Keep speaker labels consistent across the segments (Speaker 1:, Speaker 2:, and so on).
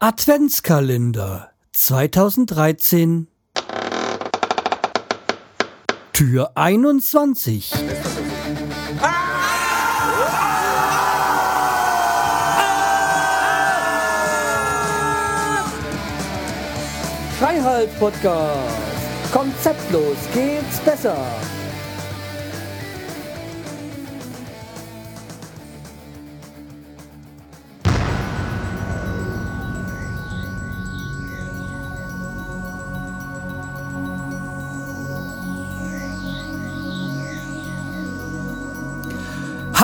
Speaker 1: Adventskalender 2013 Tür 21 Freihalt Podcast Konzeptlos geht's besser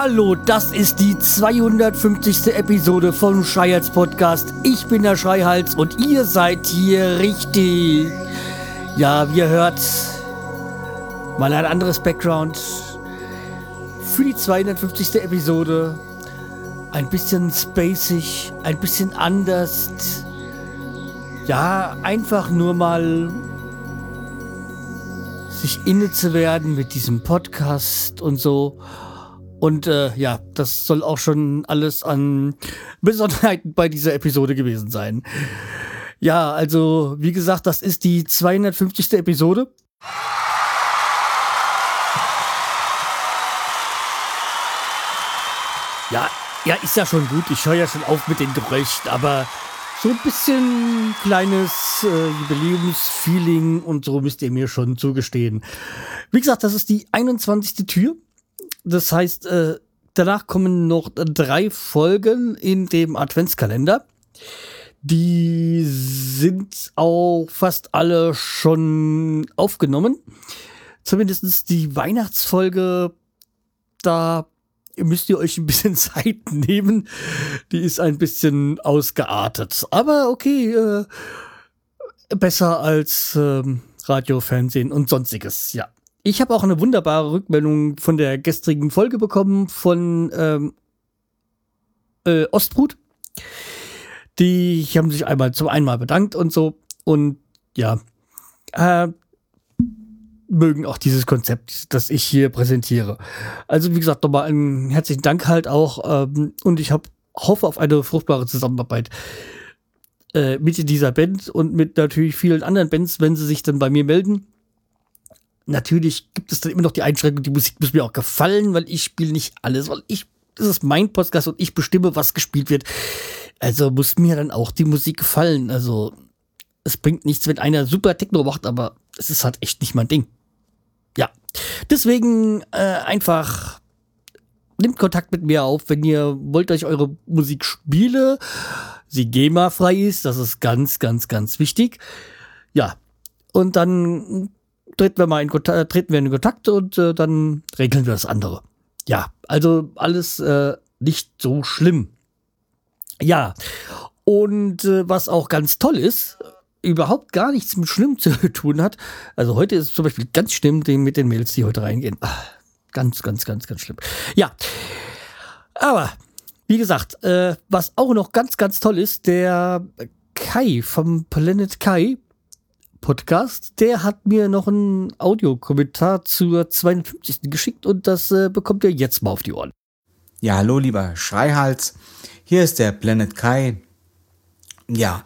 Speaker 1: Hallo, das ist die 250. Episode vom Schreihals Podcast. Ich bin der Schreihals und ihr seid hier richtig. Ja, wie ihr hört, mal ein anderes Background für die 250. Episode. Ein bisschen spacig, ein bisschen anders. Ja, einfach nur mal sich inne zu werden mit diesem Podcast und so. Und äh, ja, das soll auch schon alles an Besonderheiten bei dieser Episode gewesen sein. Ja, also wie gesagt, das ist die 250. Episode. Ja, ja, ist ja schon gut. Ich höre ja schon auf mit den Gerüchten, aber so ein bisschen kleines äh, Jubiläumsfeeling und so müsst ihr mir schon zugestehen. Wie gesagt, das ist die 21. Tür das heißt, äh, danach kommen noch drei Folgen in dem Adventskalender. Die sind auch fast alle schon aufgenommen. Zumindest die Weihnachtsfolge, da müsst ihr euch ein bisschen Zeit nehmen. Die ist ein bisschen ausgeartet. Aber okay, äh, besser als äh, Radio, Fernsehen und sonstiges, ja. Ich habe auch eine wunderbare Rückmeldung von der gestrigen Folge bekommen von ähm, äh, Ostbrut. Die haben sich einmal zum einmal bedankt und so. Und ja, äh, mögen auch dieses Konzept, das ich hier präsentiere. Also wie gesagt, nochmal einen herzlichen Dank halt auch. Ähm, und ich hab, hoffe auf eine fruchtbare Zusammenarbeit äh, mit dieser Band und mit natürlich vielen anderen Bands, wenn sie sich dann bei mir melden natürlich gibt es dann immer noch die Einschränkung, die Musik muss mir auch gefallen, weil ich spiele nicht alles, weil ich, das ist mein Podcast und ich bestimme, was gespielt wird. Also muss mir dann auch die Musik gefallen. Also es bringt nichts, wenn einer super Techno macht, aber es ist halt echt nicht mein Ding. Ja, deswegen äh, einfach nimmt Kontakt mit mir auf, wenn ihr wollt, dass ich eure Musik spiele. Sie GEMA-frei ist, das ist ganz, ganz, ganz wichtig. Ja, und dann treten wir mal in Kontakt, äh, treten wir in Kontakt und äh, dann regeln wir das andere. Ja, also alles äh, nicht so schlimm. Ja, und äh, was auch ganz toll ist, überhaupt gar nichts mit schlimm zu tun hat. Also heute ist zum Beispiel ganz schlimm mit den Mails, die heute reingehen. Ach, ganz, ganz, ganz, ganz schlimm. Ja, aber wie gesagt, äh, was auch noch ganz, ganz toll ist, der Kai vom Planet Kai Podcast, der hat mir noch einen Audiokommentar zur 52. geschickt und das äh, bekommt ihr jetzt mal auf die Ohren.
Speaker 2: Ja, hallo lieber Schreihals, hier ist der Planet Kai. Ja,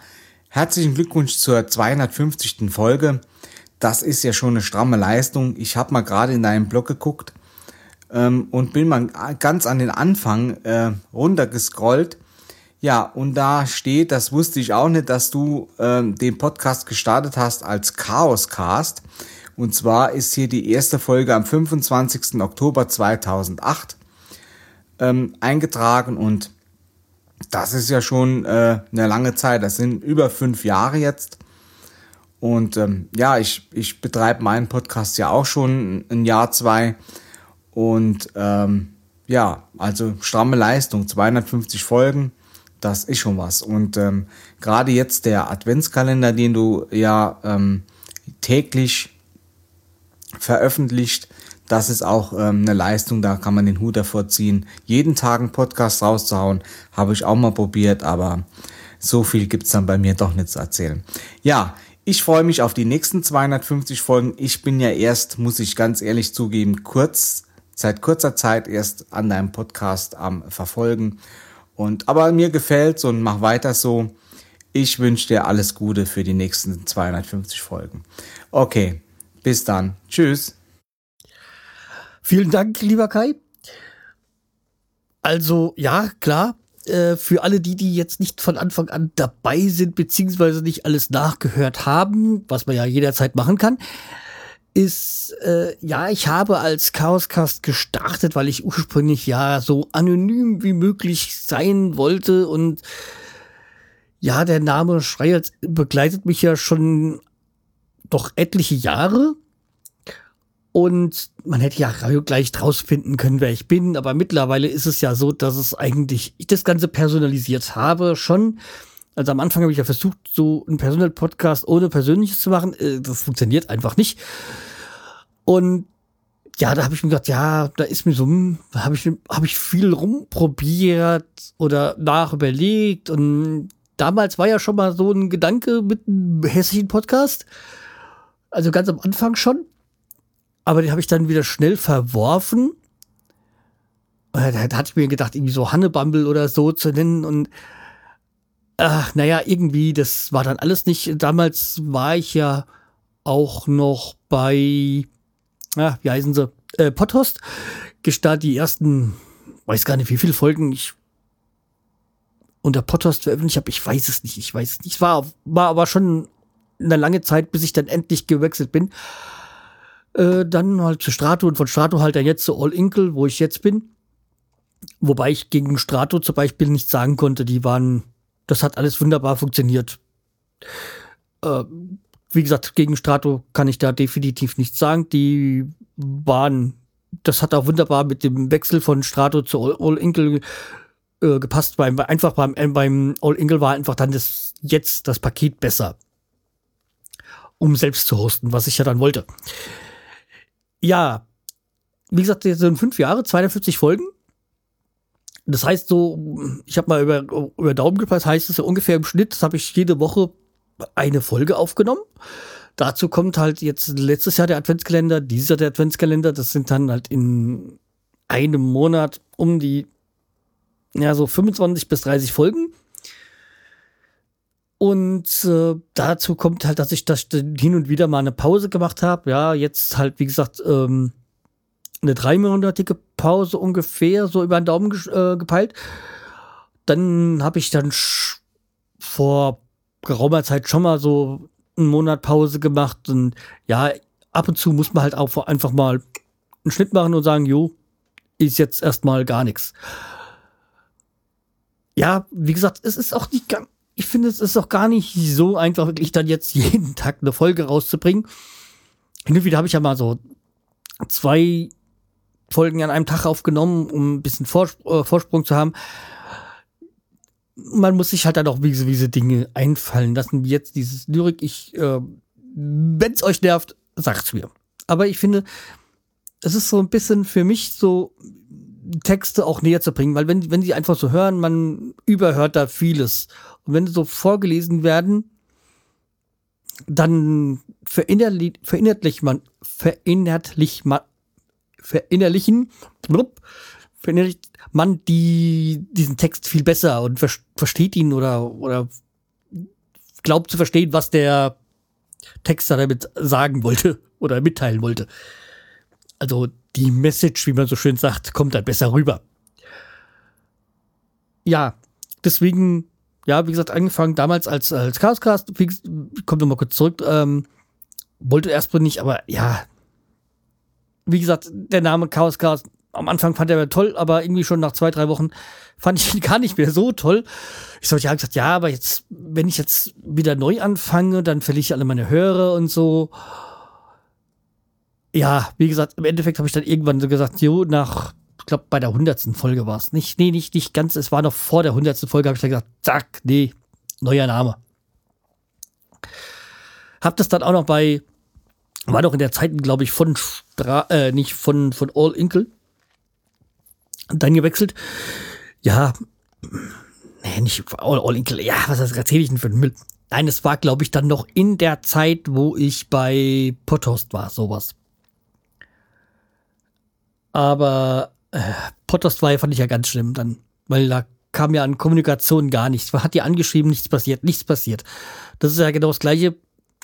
Speaker 2: herzlichen Glückwunsch zur 250. Folge. Das ist ja schon eine stramme Leistung. Ich habe mal gerade in deinem Blog geguckt ähm, und bin mal ganz an den Anfang äh, runtergescrollt ja, und da steht, das wusste ich auch nicht, dass du ähm, den Podcast gestartet hast als Chaoscast. Und zwar ist hier die erste Folge am 25. Oktober 2008 ähm, eingetragen und das ist ja schon äh, eine lange Zeit. Das sind über fünf Jahre jetzt. Und ähm, ja, ich, ich betreibe meinen Podcast ja auch schon ein Jahr, zwei. Und ähm, ja, also stramme Leistung, 250 Folgen das ist schon was. Und ähm, gerade jetzt der Adventskalender, den du ja ähm, täglich veröffentlicht, das ist auch ähm, eine Leistung, da kann man den Hut davor ziehen. Jeden Tag einen Podcast rauszuhauen, habe ich auch mal probiert, aber so viel gibt's dann bei mir doch nicht zu erzählen. Ja, ich freue mich auf die nächsten 250 Folgen. Ich bin ja erst, muss ich ganz ehrlich zugeben, kurz, seit kurzer Zeit erst an deinem Podcast am Verfolgen und aber mir gefällt's und mach weiter so. Ich wünsche dir alles Gute für die nächsten 250 Folgen. Okay, bis dann. Tschüss.
Speaker 1: Vielen Dank, lieber Kai. Also, ja, klar, äh, für alle die, die jetzt nicht von Anfang an dabei sind, beziehungsweise nicht alles nachgehört haben, was man ja jederzeit machen kann, ist, äh, ja, ich habe als Chaoscast gestartet, weil ich ursprünglich ja so anonym wie möglich sein wollte und ja, der Name Schreier begleitet mich ja schon doch etliche Jahre. Und man hätte ja gleich draus finden können, wer ich bin. Aber mittlerweile ist es ja so, dass es eigentlich, ich das Ganze personalisiert habe schon. Also am Anfang habe ich ja versucht, so einen Personal Podcast ohne Persönliches zu machen. Äh, das funktioniert einfach nicht. Und ja, da habe ich mir gedacht, ja, da ist mir so, hm, habe ich, hab ich viel rumprobiert oder nachüberlegt. Und damals war ja schon mal so ein Gedanke mit einem hessischen Podcast. Also ganz am Anfang schon aber den habe ich dann wieder schnell verworfen. Da, da hatte ich mir gedacht, irgendwie so Hannebumble oder so zu nennen und ach, naja, irgendwie, das war dann alles nicht. Damals war ich ja auch noch bei, ja, wie heißen sie, äh, Pothost, gestartet die ersten, weiß gar nicht, wie viele Folgen ich unter Pothost veröffentlicht habe. Ich weiß es nicht, ich weiß es nicht. War, war aber schon eine lange Zeit, bis ich dann endlich gewechselt bin. Äh, dann halt zu Strato und von Strato halt dann jetzt zu All Inkle, wo ich jetzt bin. Wobei ich gegen Strato zum Beispiel nicht sagen konnte, die waren, das hat alles wunderbar funktioniert. Äh, wie gesagt, gegen Strato kann ich da definitiv nichts sagen. Die waren, das hat auch wunderbar mit dem Wechsel von Strato zu All, All Inkle äh, gepasst. Beim, einfach beim, äh, beim All Inkle war einfach dann das, jetzt das Paket besser. Um selbst zu hosten, was ich ja dann wollte ja, wie gesagt, jetzt sind fünf Jahre, 250 Folgen. Das heißt so, ich habe mal über, über Daumen gepasst, heißt es ja ungefähr im Schnitt, das habe ich jede Woche eine Folge aufgenommen. Dazu kommt halt jetzt letztes Jahr der Adventskalender, dieser der Adventskalender, das sind dann halt in einem Monat um die, ja, so 25 bis 30 Folgen. Und äh, dazu kommt halt, dass ich das hin und wieder mal eine Pause gemacht habe. Ja, jetzt halt, wie gesagt, ähm, eine dreimonatige Pause ungefähr, so über den Daumen äh, gepeilt. Dann habe ich dann vor geraumer Zeit schon mal so einen Monat Pause gemacht. Und ja, ab und zu muss man halt auch einfach mal einen Schnitt machen und sagen, jo, ist jetzt erstmal gar nichts. Ja, wie gesagt, es ist auch nicht ganz ich finde, es ist auch gar nicht so einfach, wirklich dann jetzt jeden Tag eine Folge rauszubringen. Hin und wieder habe ich ja mal so zwei Folgen an einem Tag aufgenommen, um ein bisschen Vorspr äh, Vorsprung zu haben. Man muss sich halt dann auch diese, diese Dinge einfallen lassen, wie jetzt dieses Lyrik. Ich, äh, wenn es euch nervt, sagt's mir. Aber ich finde, es ist so ein bisschen für mich so Texte auch näher zu bringen, weil wenn, wenn sie einfach so hören, man überhört da vieles. Und wenn sie so vorgelesen werden, dann verinnerli verinnerlicht man, verinnerlicht man, verinnerlichen, blub, verinnerlicht man die, diesen Text viel besser und ver versteht ihn oder, oder glaubt zu verstehen, was der Texter damit sagen wollte oder mitteilen wollte. Also die Message, wie man so schön sagt, kommt dann besser rüber. Ja, deswegen ja, wie gesagt, angefangen damals als, als Chaoscast, ich komme nochmal kurz zurück, ähm, wollte erstmal nicht, aber ja, wie gesagt, der Name Chaoscast, am Anfang fand er toll, aber irgendwie schon nach zwei, drei Wochen fand ich ihn gar nicht mehr so toll. Ich sollte ja gesagt, ja, aber jetzt, wenn ich jetzt wieder neu anfange, dann verliere ich alle meine Hörer und so. Ja, wie gesagt, im Endeffekt habe ich dann irgendwann so gesagt, jo, nach glaube, bei der hundertsten Folge war es. Nicht, nee, nicht, nicht ganz. Es war noch vor der hundertsten Folge, habe ich dann gesagt, zack, nee, neuer Name. Hab das dann auch noch bei, war noch in der Zeit, glaube ich, von Stra äh, nicht von, von All Inkle. Dann gewechselt. Ja, nee, nicht All, All Inkle. Ja, was erzähle ich denn für einen Müll? Nein, es war, glaube ich, dann noch in der Zeit, wo ich bei Pothost war, sowas. Aber äh, Potter 2 fand ich ja ganz schlimm dann, weil da kam ja an Kommunikation gar nichts. Man hat die angeschrieben, nichts passiert, nichts passiert. Das ist ja genau das Gleiche,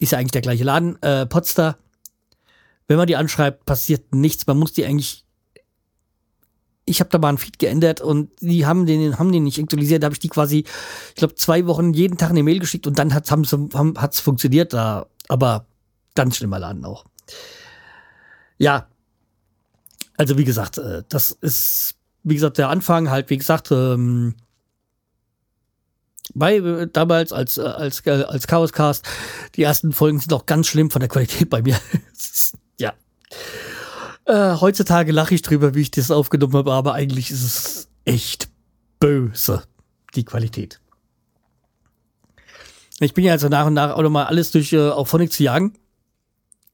Speaker 1: ist ja eigentlich der gleiche Laden, äh, Potsdam. Wenn man die anschreibt, passiert nichts. Man muss die eigentlich. Ich habe da mal ein Feed geändert und die haben den, haben den nicht aktualisiert. Da habe ich die quasi, ich glaube, zwei Wochen jeden Tag eine Mail geschickt und dann hat es funktioniert da. Aber ganz schlimmer Laden auch. Ja. Also wie gesagt, äh, das ist, wie gesagt, der Anfang halt, wie gesagt, ähm, bei äh, damals als äh, als als Chaoscast die ersten Folgen sind auch ganz schlimm von der Qualität bei mir. ja. Äh, heutzutage lache ich drüber, wie ich das aufgenommen habe, aber eigentlich ist es echt böse die Qualität. Ich bin ja also nach und nach auch nochmal alles durch äh, auf Phonic zu jagen,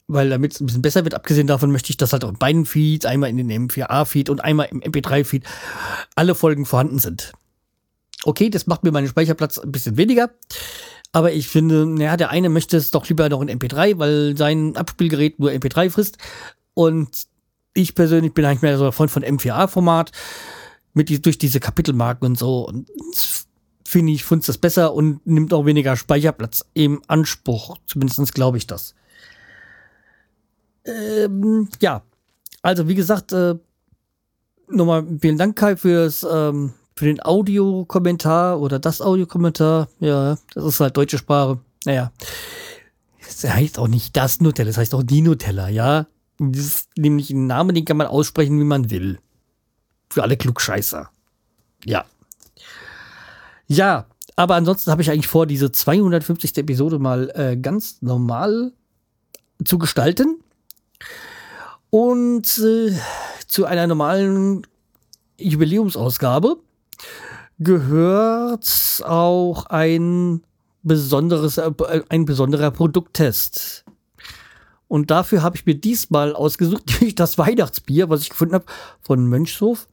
Speaker 1: weil damit es ein bisschen besser wird. Abgesehen davon möchte ich, dass halt auch in beiden Feeds, einmal in den M4A-Feed und einmal im MP3-Feed, alle Folgen vorhanden sind. Okay, das macht mir meinen Speicherplatz ein bisschen weniger. Aber ich finde, naja, der eine möchte es doch lieber noch in MP3, weil sein Abspielgerät nur MP3 frisst. Und ich persönlich bin eigentlich mehr so ein Freund von M4A-Format. Mit durch diese Kapitelmarken und so. Und finde ich, finde das besser und nimmt auch weniger Speicherplatz im Anspruch. Zumindest glaube ich das. Ähm, ja. Also, wie gesagt, äh, nochmal vielen Dank, Kai, fürs ähm, für den Audiokommentar oder das Audiokommentar, ja, das ist halt deutsche Sprache. Naja. Das heißt auch nicht das Nutella, das heißt auch die Nutella, ja. Das ist nämlich ein Name, den kann man aussprechen, wie man will. Für alle Klugscheißer. Ja. Ja, aber ansonsten habe ich eigentlich vor, diese 250. Episode mal äh, ganz normal zu gestalten. Und äh, zu einer normalen Jubiläumsausgabe gehört auch ein besonderes, äh, ein besonderer Produkttest. Und dafür habe ich mir diesmal ausgesucht, das Weihnachtsbier, was ich gefunden habe von Mönchshof.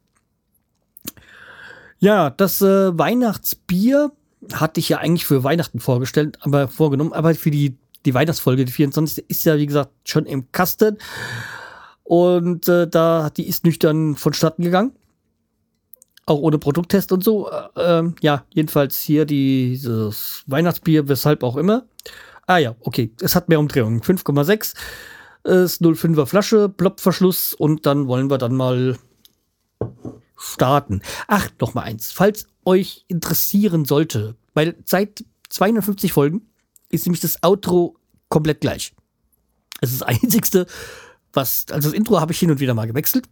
Speaker 1: Ja, das äh, Weihnachtsbier hatte ich ja eigentlich für Weihnachten vorgestellt, aber vorgenommen, aber für die, die Weihnachtsfolge, die 24. ist ja, wie gesagt, schon im Kasten. Und äh, da, die ist nüchtern vonstatten gegangen. Auch ohne Produkttest und so. Äh, ähm, ja, jedenfalls hier dieses Weihnachtsbier, weshalb auch immer. Ah ja, okay. Es hat mehr Umdrehungen. 5,6 ist 0,5er Flasche, Plopverschluss und dann wollen wir dann mal starten. Ach, noch mal eins. Falls euch interessieren sollte, weil seit 250 Folgen ist nämlich das Outro komplett gleich. Es ist das einzigste, was, also das Intro habe ich hin und wieder mal gewechselt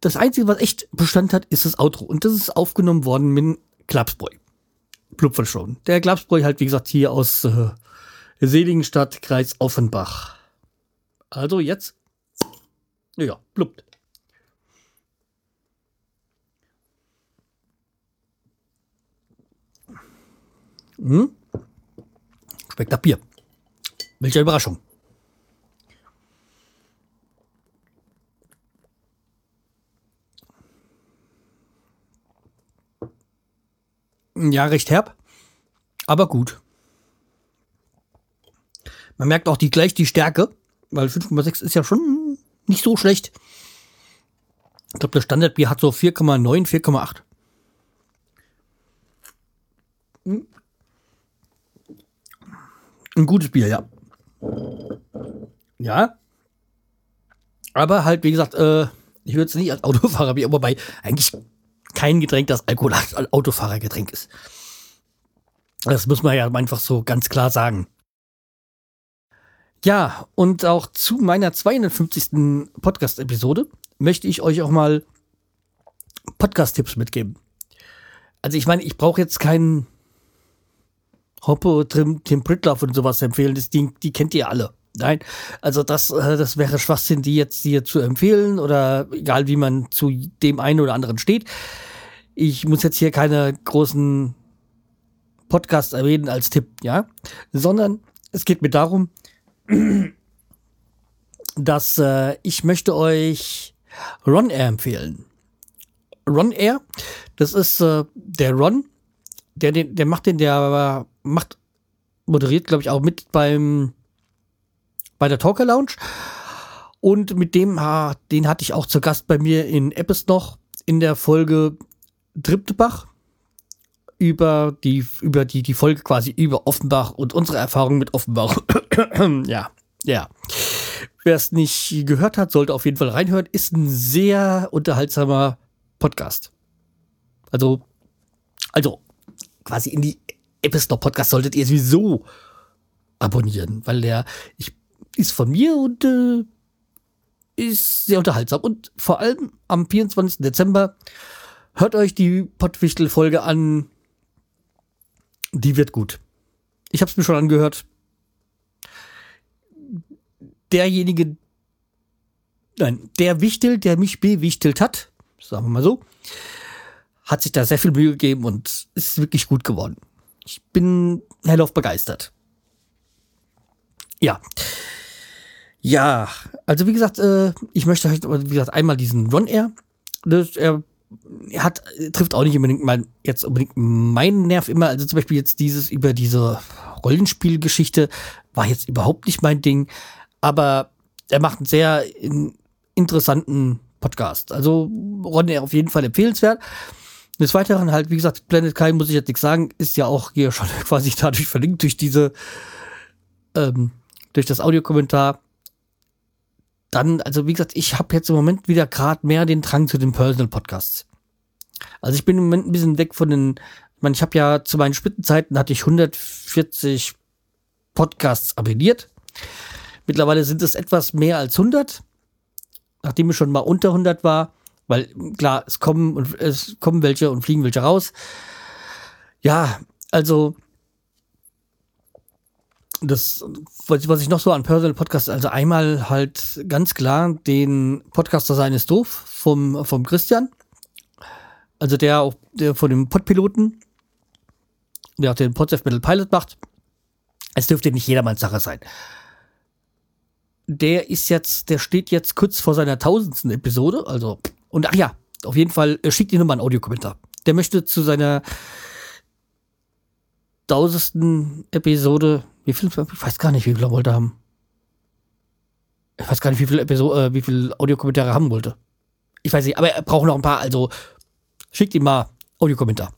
Speaker 1: das Einzige, was echt Bestand hat, ist das Outro. Und das ist aufgenommen worden mit Klapsbräu. Blubfer schon. Der Klapsbräu halt, wie gesagt, hier aus äh, Seligenstadt, Kreis Offenbach. Also jetzt. Ja, blubbt. Hm? Schmeckt nach Bier. Welche Überraschung. Ja, recht herb, aber gut. Man merkt auch die, gleich die Stärke, weil 5,6 ist ja schon nicht so schlecht. Ich glaube, das Standardbier hat so 4,9, 4,8. Hm. Ein gutes Bier, ja. Ja. Aber halt, wie gesagt, äh, ich würde es nicht als Autofahrerbier, wobei eigentlich kein Getränk, das Alkohol Autofahrergetränk ist. Das muss man ja einfach so ganz klar sagen. Ja, und auch zu meiner 250. Podcast-Episode möchte ich euch auch mal Podcast-Tipps mitgeben. Also ich meine, ich brauche jetzt keinen Hoppe, Tim, Tim Pritloff und sowas empfehlen. Das, die, die kennt ihr alle. Nein, also das, äh, das wäre Schwachsinn, die jetzt hier zu empfehlen oder egal wie man zu dem einen oder anderen steht. Ich muss jetzt hier keine großen Podcasts erwähnen als Tipp, ja, sondern es geht mir darum, dass äh, ich möchte euch Ron Air empfehlen. Ron Air, das ist äh, der Ron, der, der, der macht den, der macht, moderiert, glaube ich, auch mit beim bei der Talker Lounge. Und mit dem, den hatte ich auch zu Gast bei mir in Eppes noch in der Folge Triptebach über die, über die, die Folge quasi über Offenbach und unsere Erfahrung mit Offenbach. ja, ja. Wer es nicht gehört hat, sollte auf jeden Fall reinhören. Ist ein sehr unterhaltsamer Podcast. Also, also quasi in die Episode Podcast solltet ihr sowieso abonnieren, weil der ich, ist von mir und äh, ist sehr unterhaltsam. Und vor allem am 24. Dezember hört euch die Pottwichtel-Folge an. Die wird gut. Ich habe es mir schon angehört. Derjenige, nein, der Wichtel, der mich bewichtelt hat, sagen wir mal so, hat sich da sehr viel Mühe gegeben und ist wirklich gut geworden. Ich bin hellauf begeistert. Ja. Ja, also wie gesagt, äh, ich möchte halt, wie gesagt, einmal diesen Ron Air. Das, er hat, trifft auch nicht unbedingt mein, jetzt unbedingt meinen Nerv immer. Also zum Beispiel jetzt dieses über diese Rollenspielgeschichte war jetzt überhaupt nicht mein Ding. Aber er macht einen sehr interessanten Podcast. Also Ron Air auf jeden Fall empfehlenswert. Des Weiteren halt, wie gesagt, Planet Kai muss ich jetzt nichts sagen, ist ja auch hier schon quasi dadurch verlinkt durch diese, ähm, durch das Audiokommentar. Dann, also wie gesagt, ich habe jetzt im Moment wieder gerade mehr den Drang zu den Personal Podcasts. Also ich bin im Moment ein bisschen weg von den, ich meine, ich habe ja zu meinen Spitzenzeiten hatte ich 140 Podcasts abonniert. Mittlerweile sind es etwas mehr als 100, nachdem ich schon mal unter 100 war. Weil klar, es kommen und es kommen welche und fliegen welche raus. Ja, also das, was ich noch so an Personal Podcasts, also einmal halt ganz klar den Podcaster sein ist doof vom, vom Christian. Also der auch, der von dem Podpiloten, der auch den Podsef Metal Pilot macht. Es dürfte nicht jedermanns Sache sein. Der ist jetzt, der steht jetzt kurz vor seiner tausendsten Episode, also und ach ja, auf jeden Fall äh, schickt ihr nochmal einen Audiokommentar. Der möchte zu seiner tausendsten Episode, wie viel, ich weiß gar nicht, wie viel er wollte haben. Ich weiß gar nicht, wie viel Episode, äh, wie viel Audiokommentare haben wollte. Ich weiß nicht, aber er braucht noch ein paar, also schickt ihm mal Audiokommentar.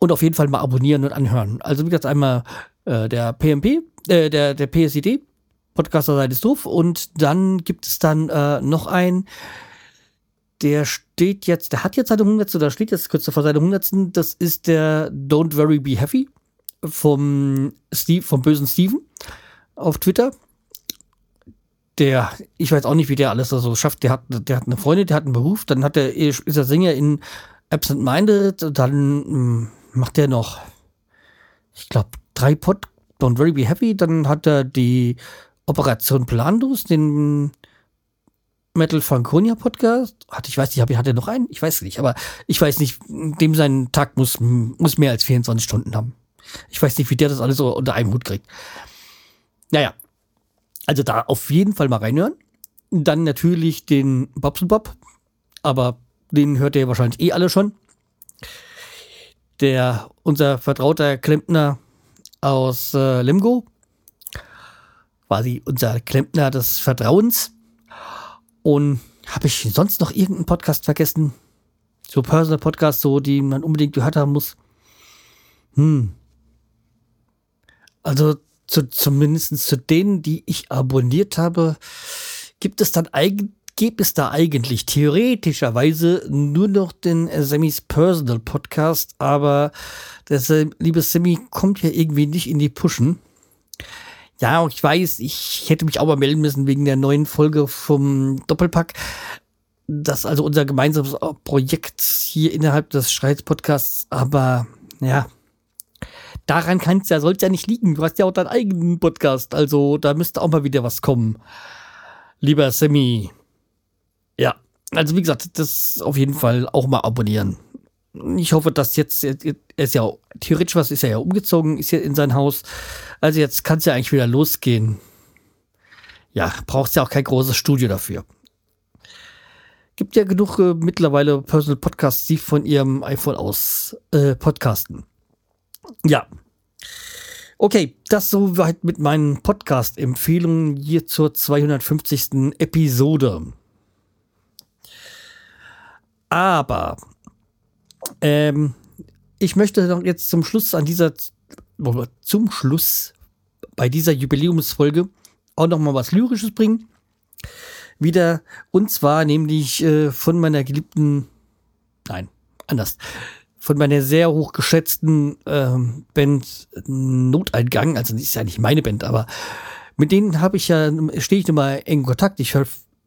Speaker 1: Und auf jeden Fall mal abonnieren und anhören. Also wie gesagt, einmal äh, der PMP, äh, der, der PSID, Podcaster seid ist doof. Und dann gibt es dann äh, noch einen, der steht jetzt, der hat jetzt seine 100. oder steht jetzt kurz vor seine 100. Das ist der Don't Worry Be Heavy vom Steve, vom bösen Steven auf Twitter. Der, ich weiß auch nicht, wie der alles so schafft. Der hat, der hat eine Freundin, der hat einen Beruf, dann hat er, ist er Sänger in Absent Minded, dann hm, macht er noch, ich glaube, drei Pod, Don't Worry Be Heavy, dann hat er die Operation Plandos, den Metal Franconia Podcast. Hat, ich weiß nicht, hat er noch einen? Ich weiß nicht, aber ich weiß nicht, dem sein Tag muss, muss mehr als 24 Stunden haben. Ich weiß nicht, wie der das alles so unter einem Hut kriegt. Naja, also da auf jeden Fall mal reinhören. Dann natürlich den Bobson Bob, aber den hört ihr wahrscheinlich eh alle schon. Der, unser vertrauter Klempner aus äh, Limgo, quasi unser Klempner des Vertrauens. Und habe ich sonst noch irgendeinen Podcast vergessen? So Personal Podcast, so die man unbedingt gehört haben muss. Hm. Also zu, zumindest zu denen, die ich abonniert habe, gibt es dann eigentlich gibt es da eigentlich theoretischerweise nur noch den Sammys Personal Podcast, aber der liebe Sammy kommt ja irgendwie nicht in die Pushen. Ja, ich weiß, ich hätte mich auch mal melden müssen wegen der neuen Folge vom Doppelpack. Das ist also unser gemeinsames Projekt hier innerhalb des Streits-Podcasts. Aber ja, daran kann es ja, soll es ja nicht liegen. Du hast ja auch deinen eigenen Podcast. Also da müsste auch mal wieder was kommen. Lieber Sammy. Ja, also wie gesagt, das auf jeden Fall auch mal abonnieren ich hoffe, dass jetzt, er ist ja theoretisch was, ist er ja umgezogen, ist ja in sein Haus. Also jetzt kann es ja eigentlich wieder losgehen. Ja, braucht ja auch kein großes Studio dafür. Gibt ja genug äh, mittlerweile Personal Podcasts, die von ihrem iPhone aus äh, podcasten. Ja. Okay, das soweit mit meinen Podcast-Empfehlungen hier zur 250. Episode. Aber Ähm, ich möchte noch jetzt zum Schluss an dieser, zum Schluss bei dieser Jubiläumsfolge auch noch mal was Lyrisches bringen. Wieder, und zwar nämlich äh, von meiner geliebten, nein, anders, von meiner sehr hochgeschätzten ähm, Band Noteingang, also das ist ja nicht meine Band, aber mit denen habe ich ja, stehe ich immer in Kontakt. Ich,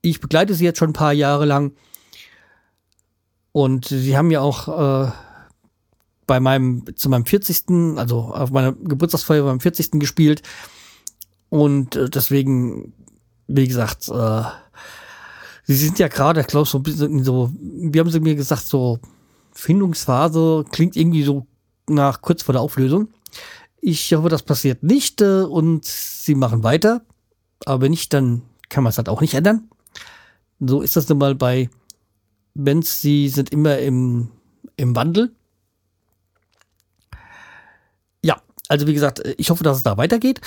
Speaker 1: ich begleite sie jetzt schon ein paar Jahre lang. Und sie haben ja auch äh, bei meinem, zu meinem 40., also auf meiner Geburtstagsfeier beim 40. gespielt. Und äh, deswegen, wie gesagt, äh, sie sind ja gerade, ich glaube, so ein bisschen so, wie haben sie mir gesagt, so Findungsphase klingt irgendwie so nach kurz vor der Auflösung. Ich hoffe, das passiert nicht äh, und sie machen weiter. Aber wenn nicht, dann kann man es halt auch nicht ändern. So ist das nun mal bei Bands, die sind immer im, im Wandel. Ja, also wie gesagt, ich hoffe, dass es da weitergeht.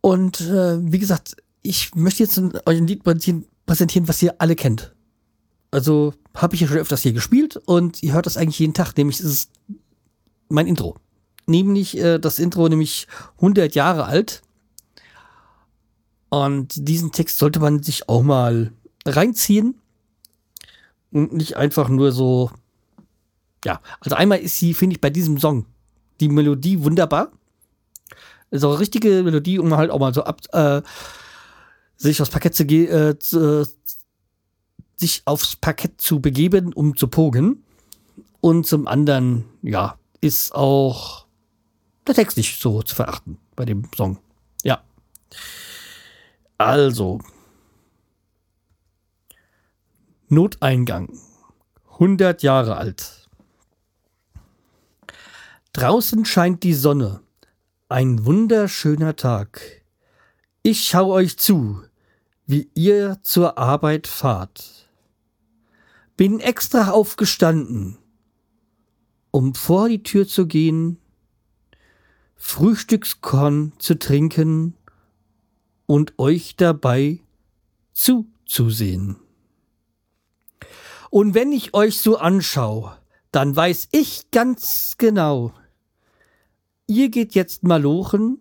Speaker 1: Und äh, wie gesagt, ich möchte jetzt euch ein Lied präsentieren, was ihr alle kennt. Also habe ich ja schon öfters hier gespielt und ihr hört das eigentlich jeden Tag, nämlich ist es mein Intro nämlich äh, das Intro nämlich 100 Jahre alt. Und diesen Text sollte man sich auch mal reinziehen und nicht einfach nur so. Ja, also einmal ist sie, finde ich, bei diesem Song die Melodie wunderbar. Ist auch eine richtige Melodie, um halt auch mal so ab, äh, sich aufs Parkett zu, äh, zu, sich aufs Parkett zu begeben, um zu pogen. Und zum anderen, ja, ist auch der Text nicht so zu verachten bei dem Song. Ja. Also. Noteingang. 100 Jahre alt. Draußen scheint die Sonne. Ein wunderschöner Tag. Ich schau euch zu, wie ihr zur Arbeit fahrt. Bin extra aufgestanden, um vor die Tür zu gehen Frühstückskorn zu trinken und euch dabei zuzusehen. Und wenn ich euch so anschaue, dann weiß ich ganz genau, ihr geht jetzt malochen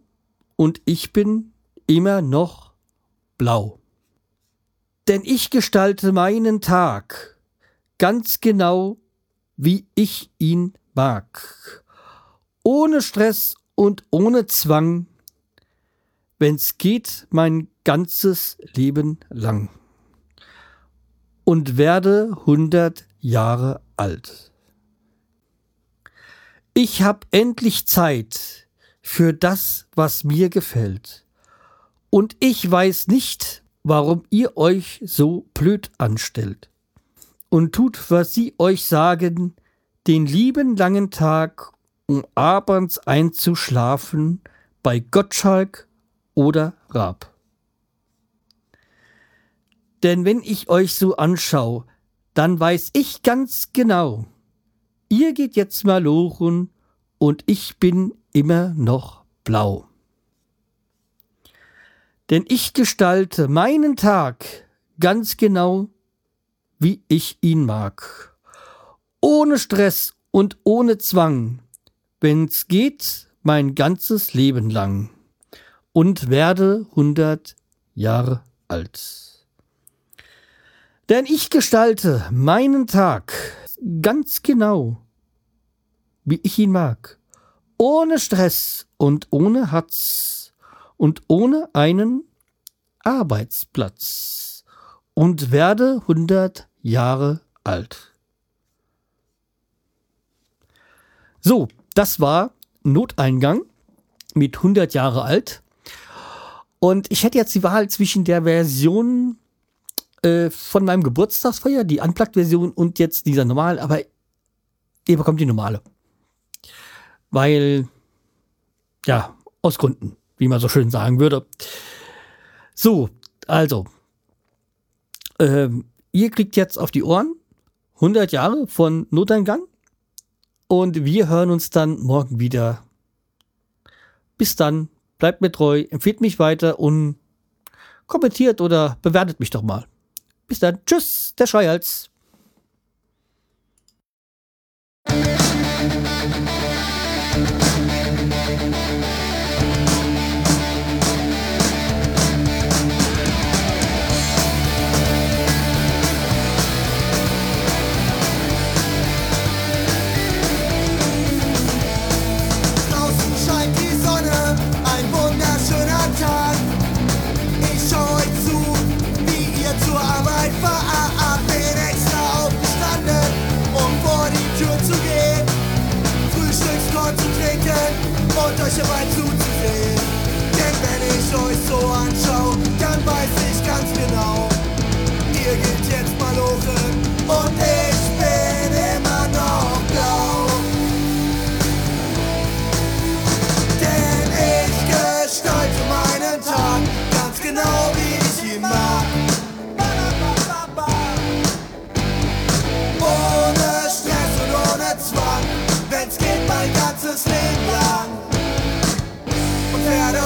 Speaker 1: und ich bin immer noch blau. Denn ich gestalte meinen Tag ganz genau, wie ich ihn mag. Ohne Stress und ohne Zwang, wenn's geht, mein ganzes Leben lang. Und werde hundert Jahre alt. Ich hab endlich Zeit für das, was mir gefällt. Und ich weiß nicht, warum ihr euch so blöd anstellt. Und tut, was sie euch sagen, den lieben langen Tag um abends einzuschlafen bei Gottschalk oder Raab. Denn wenn ich euch so anschaue, dann weiß ich ganz genau, ihr geht jetzt mal lochen und ich bin immer noch blau. Denn ich gestalte meinen Tag ganz genau, wie ich ihn mag. Ohne Stress und ohne Zwang, wenn's geht, mein ganzes Leben lang und werde hundert Jahre alt. Denn ich gestalte meinen Tag ganz genau, wie ich ihn mag, ohne Stress und ohne Hatz und ohne einen Arbeitsplatz und werde hundert Jahre alt. So, das war Noteingang mit 100 Jahre alt. Und ich hätte jetzt die Wahl zwischen der Version äh, von meinem Geburtstagsfeuer, die Unplugged-Version und jetzt dieser normalen, aber ihr bekommt die normale. Weil, ja, aus Gründen, wie man so schön sagen würde. So, also, ähm, ihr kriegt jetzt auf die Ohren 100 Jahre von Noteingang und wir hören uns dann morgen wieder. Bis dann, bleibt mir treu, empfiehlt mich weiter und kommentiert oder bewertet mich doch mal. Bis dann, tschüss, der Schreihals.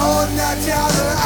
Speaker 3: Und werde 100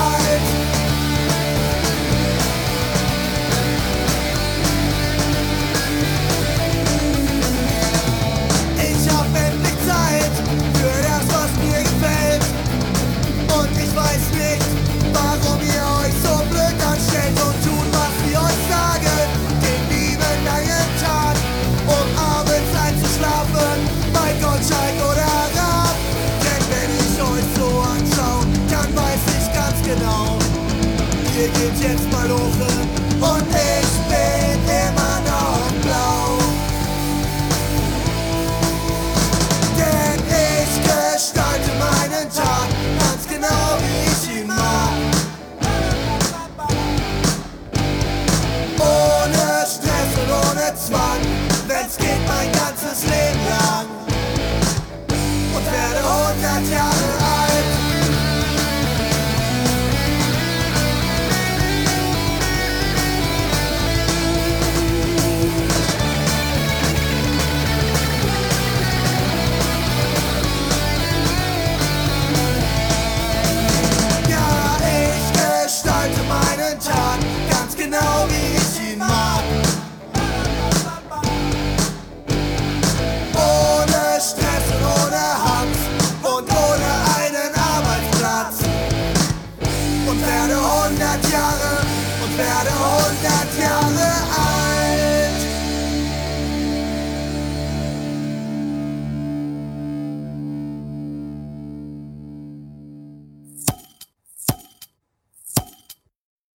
Speaker 3: wenn's geht